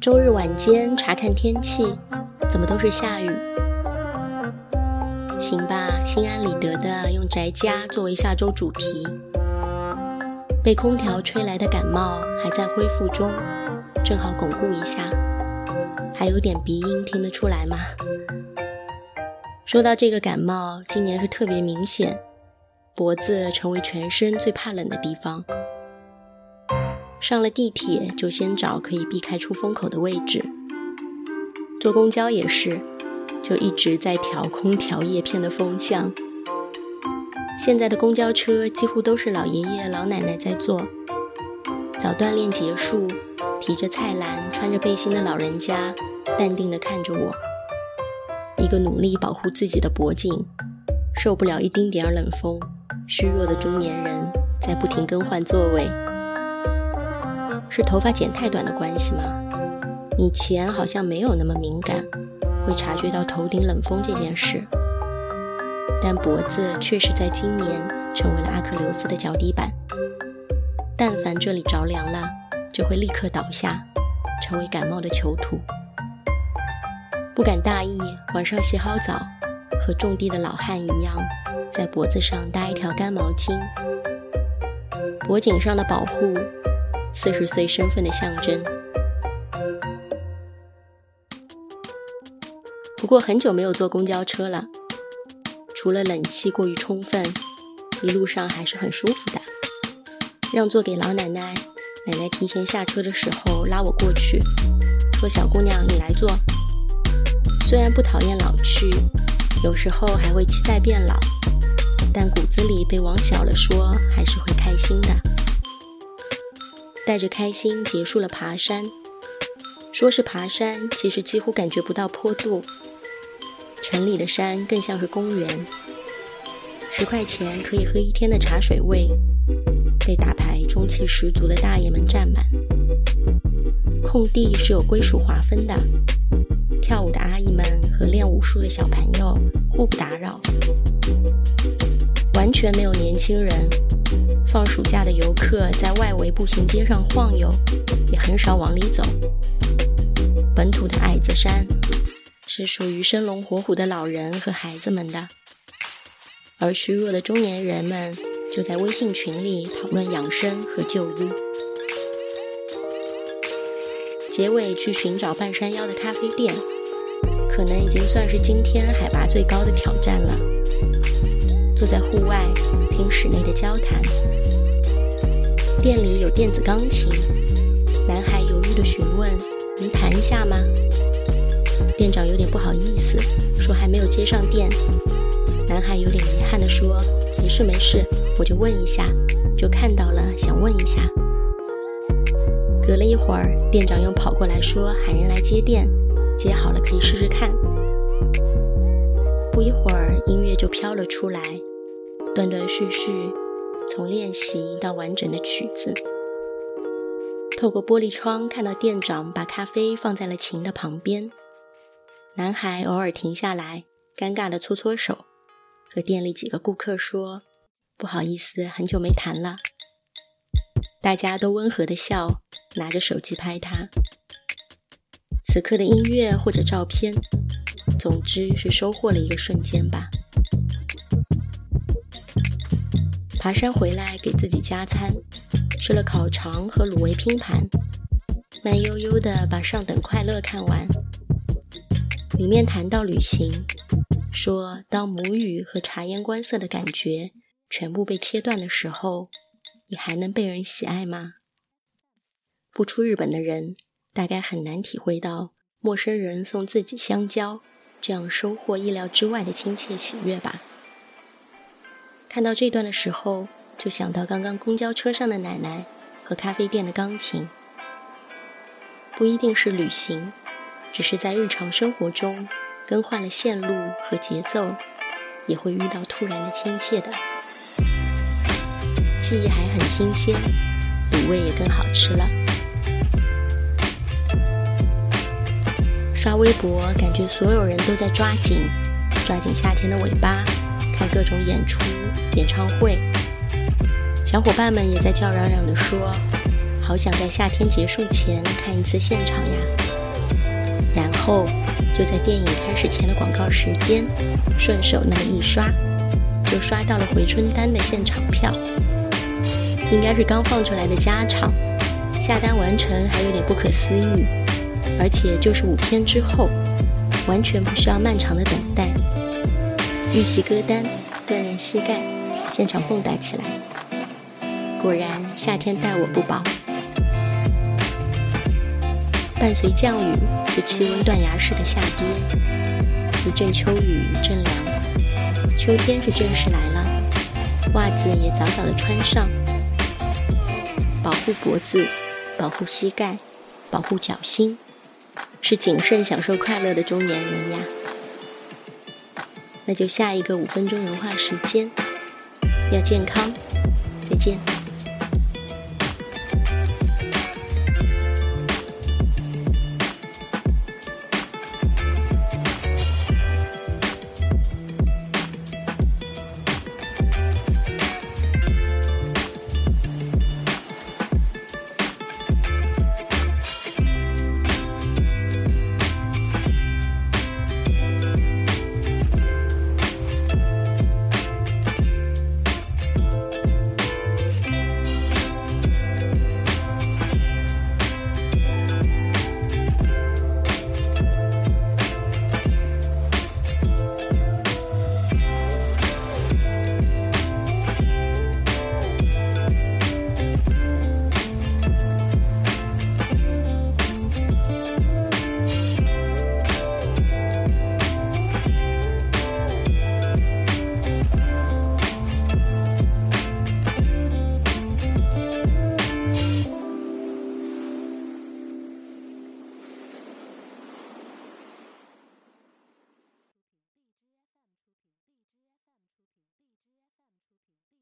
周日晚间查看天气，怎么都是下雨？行吧，心安理得的用宅家作为下周主题。被空调吹来的感冒还在恢复中，正好巩固一下。还有点鼻音，听得出来吗？说到这个感冒，今年是特别明显，脖子成为全身最怕冷的地方。上了地铁就先找可以避开出风口的位置，坐公交也是，就一直在调空调叶片的风向。现在的公交车几乎都是老爷爷老奶奶在坐，早锻炼结束，提着菜篮、穿着背心的老人家，淡定地看着我。一个努力保护自己的脖颈，受不了一丁点儿冷风，虚弱的中年人在不停更换座位。是头发剪太短的关系吗？以前好像没有那么敏感，会察觉到头顶冷风这件事。但脖子确实在今年成为了阿克琉斯的脚底板，但凡这里着凉了，就会立刻倒下，成为感冒的囚徒。不敢大意，晚上洗好澡，和种地的老汉一样，在脖子上搭一条干毛巾，脖颈上的保护，四十岁身份的象征。不过很久没有坐公交车了。除了冷气过于充分，一路上还是很舒服的。让座给老奶奶，奶奶提前下车的时候拉我过去，说：“小姑娘，你来坐。”虽然不讨厌老去，有时候还会期待变老，但骨子里被往小了说，还是会开心的。带着开心结束了爬山，说是爬山，其实几乎感觉不到坡度。城里的山更像是公园，十块钱可以喝一天的茶水味，被打牌中气十足的大爷们占满。空地是有归属划分的，跳舞的阿姨们和练武术的小朋友互不打扰，完全没有年轻人。放暑假的游客在外围步行街上晃悠，也很少往里走。本土的矮子山。是属于生龙活虎的老人和孩子们的，而虚弱的中年人们就在微信群里讨论养生和就医。结尾去寻找半山腰的咖啡店，可能已经算是今天海拔最高的挑战了。坐在户外听室内的交谈，店里有电子钢琴，男孩犹豫的询问：“能弹一下吗？”店长有点不好意思，说还没有接上电。男孩有点遗憾地说：“没事没事，我就问一下，就看到了，想问一下。”隔了一会儿，店长又跑过来说喊人来接电，接好了可以试试看。不一会儿，音乐就飘了出来，断断续续，从练习到完整的曲子。透过玻璃窗看到店长把咖啡放在了琴的旁边。男孩偶尔停下来，尴尬地搓搓手，和店里几个顾客说：“不好意思，很久没弹了。”大家都温和地笑，拿着手机拍他。此刻的音乐或者照片，总之是收获了一个瞬间吧。爬山回来给自己加餐，吃了烤肠和卤味拼盘，慢悠悠地把《上等快乐》看完。里面谈到旅行，说当母语和察言观色的感觉全部被切断的时候，你还能被人喜爱吗？不出日本的人大概很难体会到陌生人送自己香蕉这样收获意料之外的亲切喜悦吧。看到这段的时候，就想到刚刚公交车上的奶奶和咖啡店的钢琴，不一定是旅行。只是在日常生活中更换了线路和节奏，也会遇到突然的亲切的记忆，还很新鲜，卤味也更好吃了。刷微博，感觉所有人都在抓紧，抓紧夏天的尾巴，看各种演出、演唱会。小伙伴们也在叫嚷嚷地说：“好想在夏天结束前看一次现场呀！”然后就在电影开始前的广告时间，顺手那么一刷，就刷到了回春丹的现场票。应该是刚放出来的加场，下单完成还有点不可思议，而且就是五天之后，完全不需要漫长的等待。预习歌单，锻炼膝盖，现场蹦跶起来。果然夏天待我不薄。伴随降雨，是气温断崖式的下跌，一阵秋雨一阵凉，秋天是正式来了，袜子也早早的穿上，保护脖子，保护膝盖，保护脚心，是谨慎享受快乐的中年人呀。那就下一个五分钟融化时间，要健康，再见。